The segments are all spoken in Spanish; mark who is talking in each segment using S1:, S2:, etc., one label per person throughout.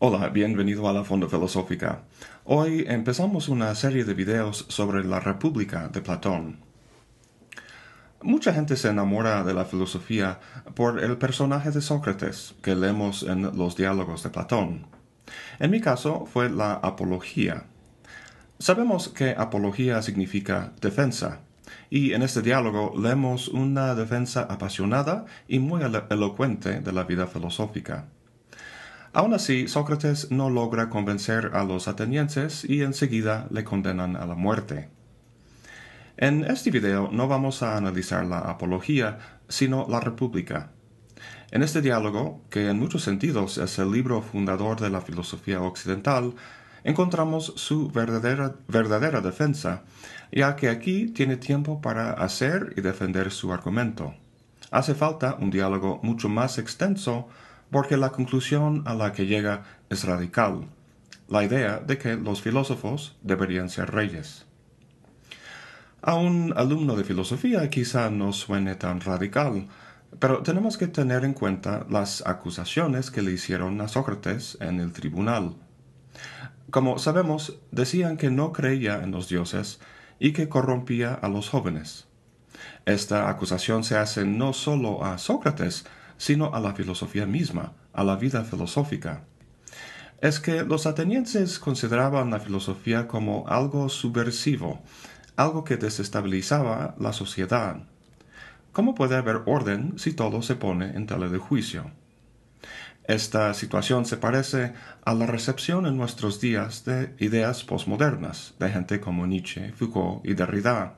S1: Hola, bienvenido a la Fonda Filosófica. Hoy empezamos una serie de videos sobre la República de Platón. Mucha gente se enamora de la filosofía por el personaje de Sócrates que leemos en los diálogos de Platón. En mi caso fue la apología. Sabemos que apología significa defensa, y en este diálogo leemos una defensa apasionada y muy elocuente de la vida filosófica. Aún así, Sócrates no logra convencer a los atenienses y enseguida le condenan a la muerte. En este video no vamos a analizar la apología, sino la república. En este diálogo, que en muchos sentidos es el libro fundador de la filosofía occidental, encontramos su verdadera, verdadera defensa, ya que aquí tiene tiempo para hacer y defender su argumento. Hace falta un diálogo mucho más extenso porque la conclusión a la que llega es radical, la idea de que los filósofos deberían ser reyes. A un alumno de filosofía quizá no suene tan radical, pero tenemos que tener en cuenta las acusaciones que le hicieron a Sócrates en el tribunal. Como sabemos, decían que no creía en los dioses y que corrompía a los jóvenes. Esta acusación se hace no solo a Sócrates, sino a la filosofía misma, a la vida filosófica. Es que los atenienses consideraban la filosofía como algo subversivo, algo que desestabilizaba la sociedad. ¿Cómo puede haber orden si todo se pone en tela de juicio? Esta situación se parece a la recepción en nuestros días de ideas postmodernas de gente como Nietzsche, Foucault y Derrida.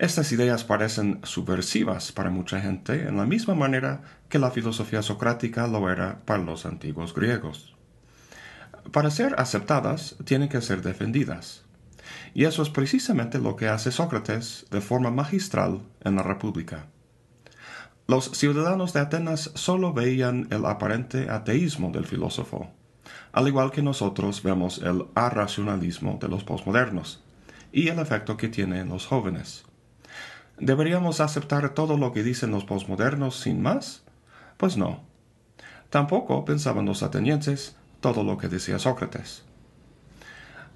S1: Estas ideas parecen subversivas para mucha gente en la misma manera que la filosofía socrática lo era para los antiguos griegos. Para ser aceptadas, tienen que ser defendidas. Y eso es precisamente lo que hace Sócrates de forma magistral en la República. Los ciudadanos de Atenas solo veían el aparente ateísmo del filósofo, al igual que nosotros vemos el arracionalismo de los posmodernos y el efecto que tiene en los jóvenes. ¿Deberíamos aceptar todo lo que dicen los posmodernos sin más? Pues no. Tampoco pensaban los atenienses todo lo que decía Sócrates.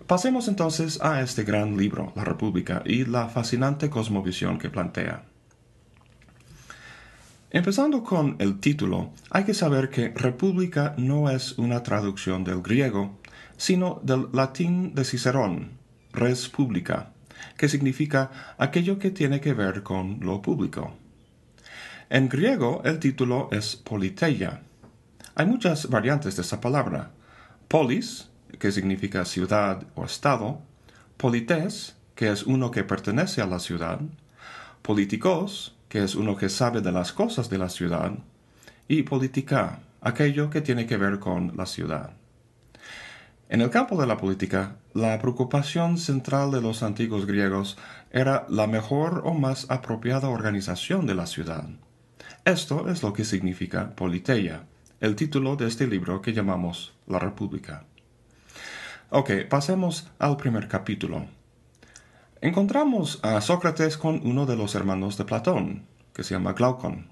S1: Pasemos entonces a este gran libro, La República, y la fascinante cosmovisión que plantea. Empezando con el título, hay que saber que república no es una traducción del griego, sino del latín de Cicerón, res publica, que significa aquello que tiene que ver con lo público. En griego el título es politeia. Hay muchas variantes de esa palabra. Polis, que significa ciudad o estado, polites, que es uno que pertenece a la ciudad, políticos, que es uno que sabe de las cosas de la ciudad, y política, aquello que tiene que ver con la ciudad. En el campo de la política, la preocupación central de los antiguos griegos era la mejor o más apropiada organización de la ciudad. Esto es lo que significa politeia, el título de este libro que llamamos La República. Ok, pasemos al primer capítulo. Encontramos a Sócrates con uno de los hermanos de Platón, que se llama Glaucon.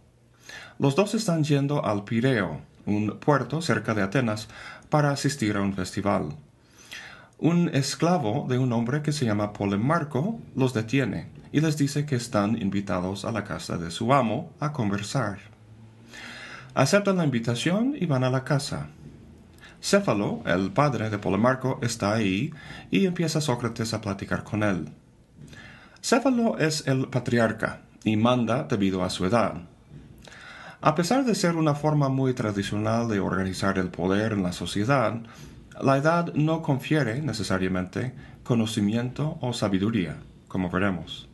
S1: Los dos están yendo al Pireo, un puerto cerca de Atenas, para asistir a un festival. Un esclavo de un hombre que se llama Polemarco los detiene y les dice que están invitados a la casa de su amo a conversar. Aceptan la invitación y van a la casa. Céfalo, el padre de Polemarco, está ahí y empieza Sócrates a platicar con él. Céfalo es el patriarca y manda debido a su edad. A pesar de ser una forma muy tradicional de organizar el poder en la sociedad, la edad no confiere necesariamente conocimiento o sabiduría, como veremos.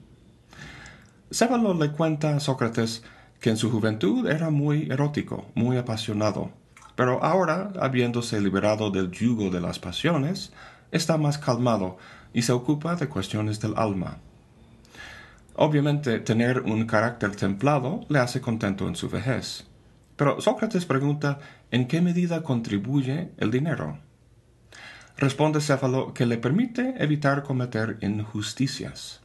S1: Céfalo le cuenta a Sócrates que en su juventud era muy erótico, muy apasionado, pero ahora, habiéndose liberado del yugo de las pasiones, está más calmado y se ocupa de cuestiones del alma. Obviamente, tener un carácter templado le hace contento en su vejez. Pero Sócrates pregunta en qué medida contribuye el dinero. Responde Céfalo que le permite evitar cometer injusticias.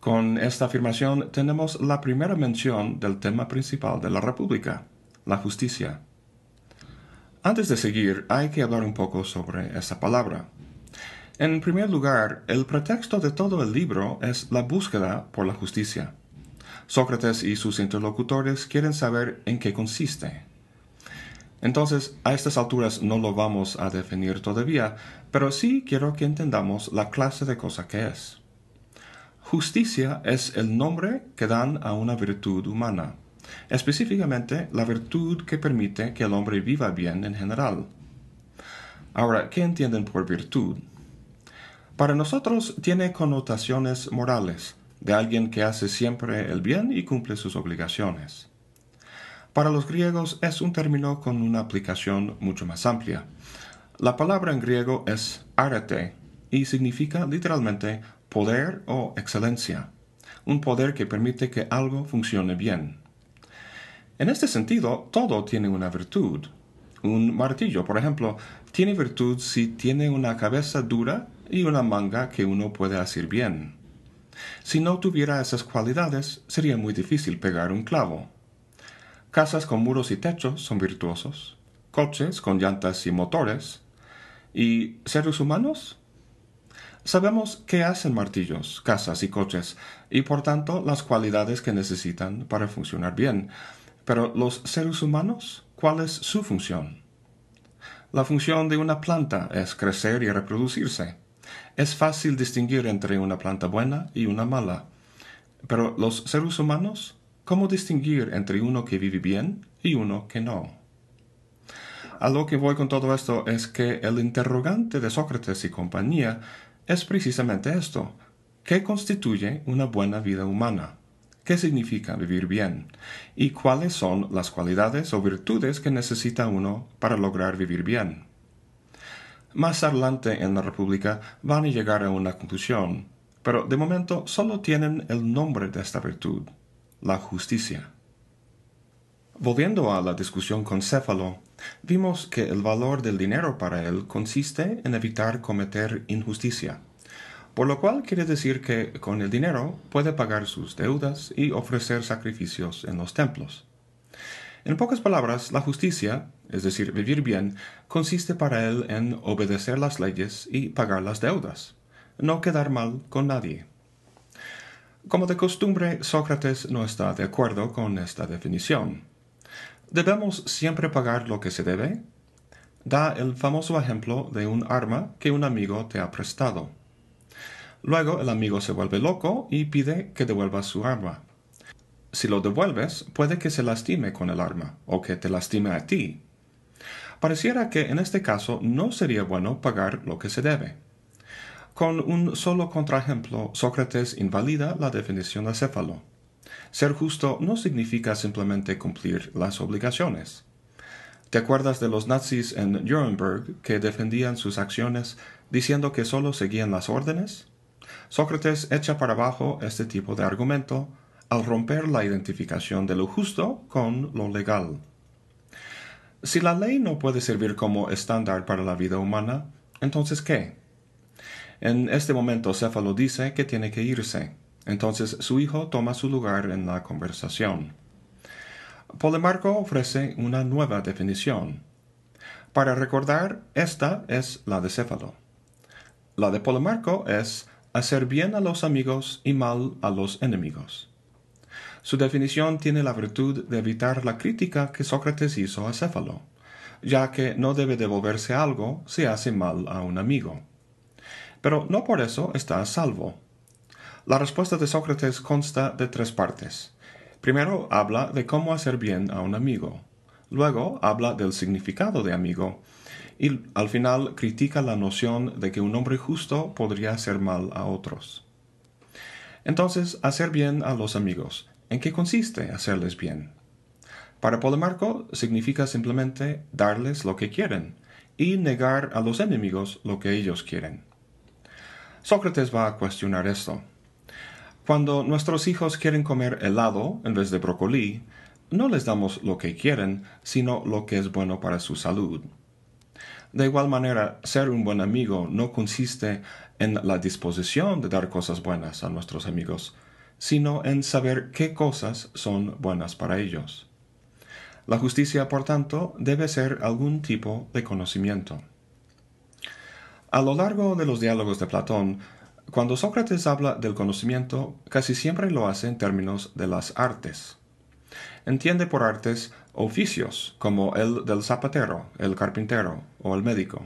S1: Con esta afirmación tenemos la primera mención del tema principal de la República, la justicia. Antes de seguir, hay que hablar un poco sobre esa palabra. En primer lugar, el pretexto de todo el libro es la búsqueda por la justicia. Sócrates y sus interlocutores quieren saber en qué consiste. Entonces, a estas alturas no lo vamos a definir todavía, pero sí quiero que entendamos la clase de cosa que es. Justicia es el nombre que dan a una virtud humana específicamente la virtud que permite que el hombre viva bien en general. Ahora, ¿qué entienden por virtud? Para nosotros tiene connotaciones morales, de alguien que hace siempre el bien y cumple sus obligaciones. Para los griegos es un término con una aplicación mucho más amplia. La palabra en griego es arete y significa literalmente poder o excelencia, un poder que permite que algo funcione bien. En este sentido, todo tiene una virtud. Un martillo, por ejemplo, tiene virtud si tiene una cabeza dura y una manga que uno puede hacer bien. Si no tuviera esas cualidades, sería muy difícil pegar un clavo. Casas con muros y techos son virtuosos, coches con llantas y motores. ¿Y seres humanos? Sabemos qué hacen martillos, casas y coches, y por tanto las cualidades que necesitan para funcionar bien. Pero los seres humanos, ¿cuál es su función? La función de una planta es crecer y reproducirse. Es fácil distinguir entre una planta buena y una mala. Pero los seres humanos, ¿cómo distinguir entre uno que vive bien y uno que no? A lo que voy con todo esto es que el interrogante de Sócrates y compañía es precisamente esto. ¿Qué constituye una buena vida humana? qué significa vivir bien y cuáles son las cualidades o virtudes que necesita uno para lograr vivir bien. Más adelante en la República van a llegar a una conclusión, pero de momento solo tienen el nombre de esta virtud, la justicia. Volviendo a la discusión con Céfalo, vimos que el valor del dinero para él consiste en evitar cometer injusticia por lo cual quiere decir que con el dinero puede pagar sus deudas y ofrecer sacrificios en los templos. En pocas palabras, la justicia, es decir, vivir bien, consiste para él en obedecer las leyes y pagar las deudas, no quedar mal con nadie. Como de costumbre, Sócrates no está de acuerdo con esta definición. ¿Debemos siempre pagar lo que se debe? Da el famoso ejemplo de un arma que un amigo te ha prestado. Luego el amigo se vuelve loco y pide que devuelvas su arma. Si lo devuelves, puede que se lastime con el arma o que te lastime a ti. Pareciera que en este caso no sería bueno pagar lo que se debe. Con un solo contraejemplo, Sócrates invalida la definición de céfalo. Ser justo no significa simplemente cumplir las obligaciones. ¿Te acuerdas de los nazis en Nuremberg que defendían sus acciones diciendo que solo seguían las órdenes? Sócrates echa para abajo este tipo de argumento al romper la identificación de lo justo con lo legal. Si la ley no puede servir como estándar para la vida humana, entonces ¿qué? En este momento Céfalo dice que tiene que irse, entonces su hijo toma su lugar en la conversación. Polemarco ofrece una nueva definición. Para recordar, esta es la de Céfalo. La de Polemarco es hacer bien a los amigos y mal a los enemigos. Su definición tiene la virtud de evitar la crítica que Sócrates hizo a Céfalo, ya que no debe devolverse algo si hace mal a un amigo. Pero no por eso está a salvo. La respuesta de Sócrates consta de tres partes. Primero habla de cómo hacer bien a un amigo. Luego habla del significado de amigo y al final critica la noción de que un hombre justo podría hacer mal a otros. Entonces, hacer bien a los amigos. ¿En qué consiste hacerles bien? Para Polemarco significa simplemente darles lo que quieren y negar a los enemigos lo que ellos quieren. Sócrates va a cuestionar esto. Cuando nuestros hijos quieren comer helado en vez de brócoli, no les damos lo que quieren, sino lo que es bueno para su salud. De igual manera, ser un buen amigo no consiste en la disposición de dar cosas buenas a nuestros amigos, sino en saber qué cosas son buenas para ellos. La justicia, por tanto, debe ser algún tipo de conocimiento. A lo largo de los diálogos de Platón, cuando Sócrates habla del conocimiento, casi siempre lo hace en términos de las artes. Entiende por artes oficios, como el del zapatero, el carpintero o el médico.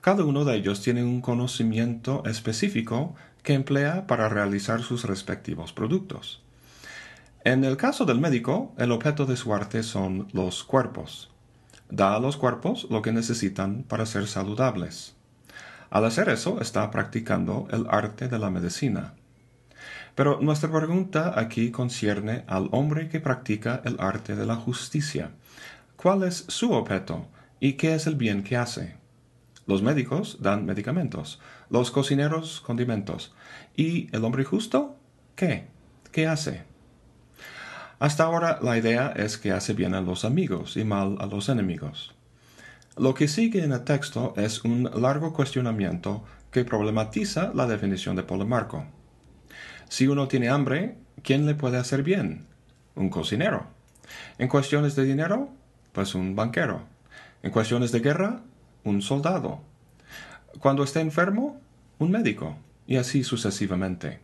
S1: Cada uno de ellos tiene un conocimiento específico que emplea para realizar sus respectivos productos. En el caso del médico, el objeto de su arte son los cuerpos. Da a los cuerpos lo que necesitan para ser saludables. Al hacer eso, está practicando el arte de la medicina. Pero nuestra pregunta aquí concierne al hombre que practica el arte de la justicia. ¿Cuál es su objeto y qué es el bien que hace? Los médicos dan medicamentos, los cocineros condimentos. ¿Y el hombre justo? ¿Qué? ¿Qué hace? Hasta ahora la idea es que hace bien a los amigos y mal a los enemigos. Lo que sigue en el texto es un largo cuestionamiento que problematiza la definición de Polemarco. Si uno tiene hambre, ¿quién le puede hacer bien? Un cocinero. En cuestiones de dinero, pues un banquero. En cuestiones de guerra, un soldado. Cuando esté enfermo, un médico. Y así sucesivamente.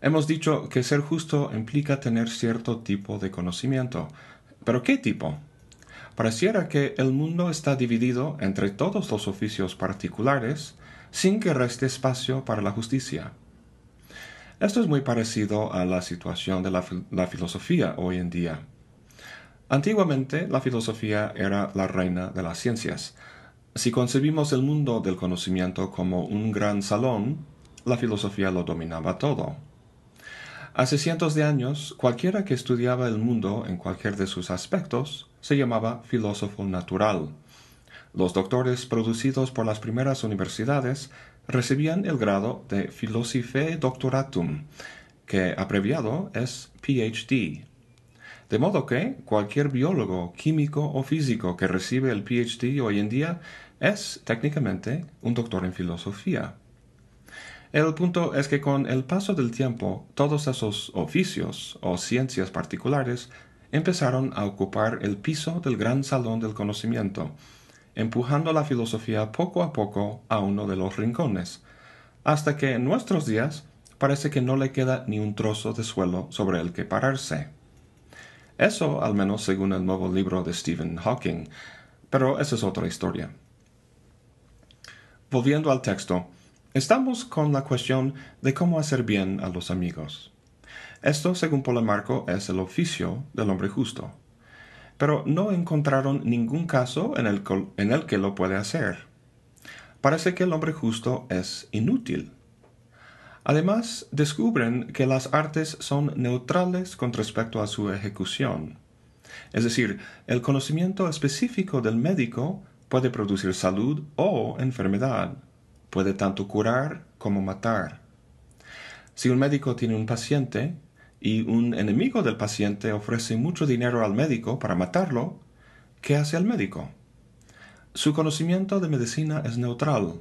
S1: Hemos dicho que ser justo implica tener cierto tipo de conocimiento. ¿Pero qué tipo? pareciera que el mundo está dividido entre todos los oficios particulares sin que reste espacio para la justicia. Esto es muy parecido a la situación de la, filosofía hoy en día. Antiguamente la filosofía era la reina de las ciencias. Si concebimos el mundo del conocimiento como un gran salón, la filosofía lo dominaba todo. Hace cientos de años, cualquiera que estudiaba el mundo en cualquier de sus aspectos se llamaba filósofo natural. Los doctores producidos por las primeras universidades recibían el grado de Philosophiae Doctoratum, que abreviado es PhD. De modo que cualquier biólogo, químico o físico que recibe el PhD hoy en día es técnicamente un doctor en filosofía. El punto es que con el paso del tiempo todos esos oficios o ciencias particulares empezaron a ocupar el piso del gran salón del conocimiento, empujando la filosofía poco a poco a uno de los rincones, hasta que en nuestros días parece que no le queda ni un trozo de suelo sobre el que pararse. Eso, al menos según el nuevo libro de Stephen Hawking, pero esa es otra historia. Volviendo al texto, estamos con la cuestión de cómo hacer bien a los amigos. Esto, según Polemarco, es el oficio del hombre justo. Pero no encontraron ningún caso en el, en el que lo puede hacer. Parece que el hombre justo es inútil. Además, descubren que las artes son neutrales con respecto a su ejecución. Es decir, el conocimiento específico del médico puede producir salud o enfermedad, puede tanto curar como matar. Si un médico tiene un paciente, y un enemigo del paciente ofrece mucho dinero al médico para matarlo, ¿qué hace el médico? Su conocimiento de medicina es neutral.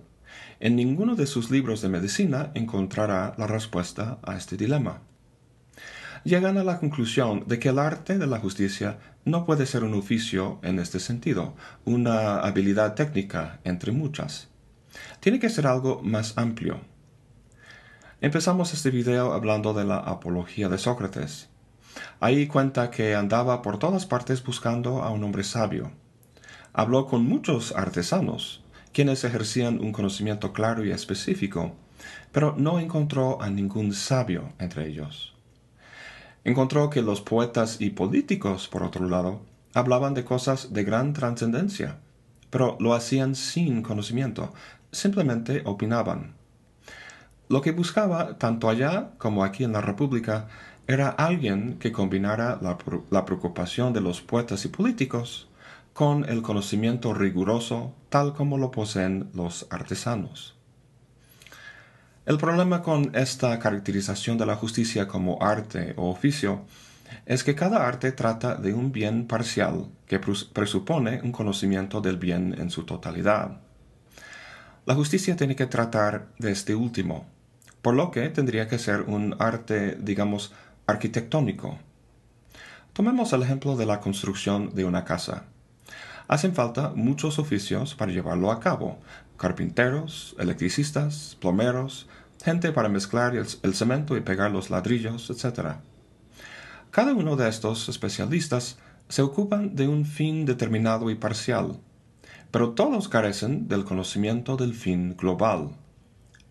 S1: En ninguno de sus libros de medicina encontrará la respuesta a este dilema. Llegan a la conclusión de que el arte de la justicia no puede ser un oficio en este sentido, una habilidad técnica entre muchas. Tiene que ser algo más amplio, Empezamos este video hablando de la apología de Sócrates. Ahí cuenta que andaba por todas partes buscando a un hombre sabio. Habló con muchos artesanos, quienes ejercían un conocimiento claro y específico, pero no encontró a ningún sabio entre ellos. Encontró que los poetas y políticos, por otro lado, hablaban de cosas de gran trascendencia, pero lo hacían sin conocimiento, simplemente opinaban. Lo que buscaba, tanto allá como aquí en la República, era alguien que combinara la, preocupación de los poetas y políticos con el conocimiento riguroso tal como lo poseen los artesanos. El problema con esta caracterización de la justicia como arte o oficio es que cada arte trata de un bien parcial que presupone un conocimiento del bien en su totalidad. La justicia tiene que tratar de este último, por lo que tendría que ser un arte, digamos, arquitectónico. Tomemos el ejemplo de la construcción de una casa. Hacen falta muchos oficios para llevarlo a cabo. Carpinteros, electricistas, plomeros, gente para mezclar el, cemento y pegar los ladrillos, etc. Cada uno de estos especialistas se ocupan de un fin determinado y parcial, pero todos carecen del conocimiento del fin global.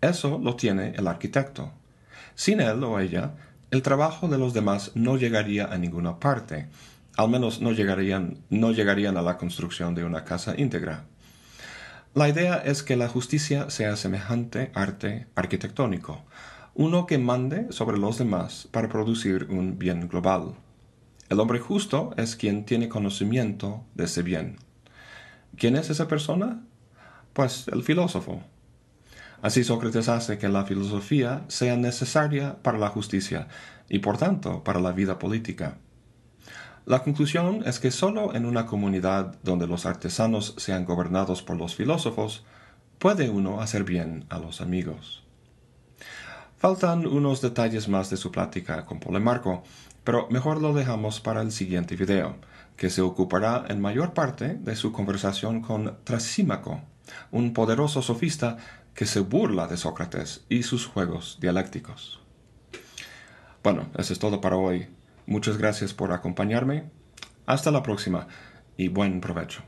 S1: Eso lo tiene el arquitecto. Sin él o ella, el trabajo de los demás no llegaría a ninguna parte, al menos no llegarían, no llegarían a la construcción de una casa íntegra. La idea es que la justicia sea semejante arte arquitectónico, uno que mande sobre los demás para producir un bien global. El hombre justo es quien tiene conocimiento de ese bien. ¿Quién es esa persona? Pues el filósofo. Así Sócrates hace que la filosofía sea necesaria para la justicia y por tanto para la vida política. La conclusión es que sólo en una comunidad donde los artesanos sean gobernados por los filósofos, puede uno hacer bien a los amigos. Faltan unos detalles más de su plática con Polemarco, pero mejor lo dejamos para el siguiente video, que se ocupará en mayor parte de su conversación con Trasímaco, un poderoso sofista que se burla de Sócrates y sus juegos dialécticos. Bueno, eso es todo para hoy. Muchas gracias por acompañarme. Hasta la próxima y buen provecho.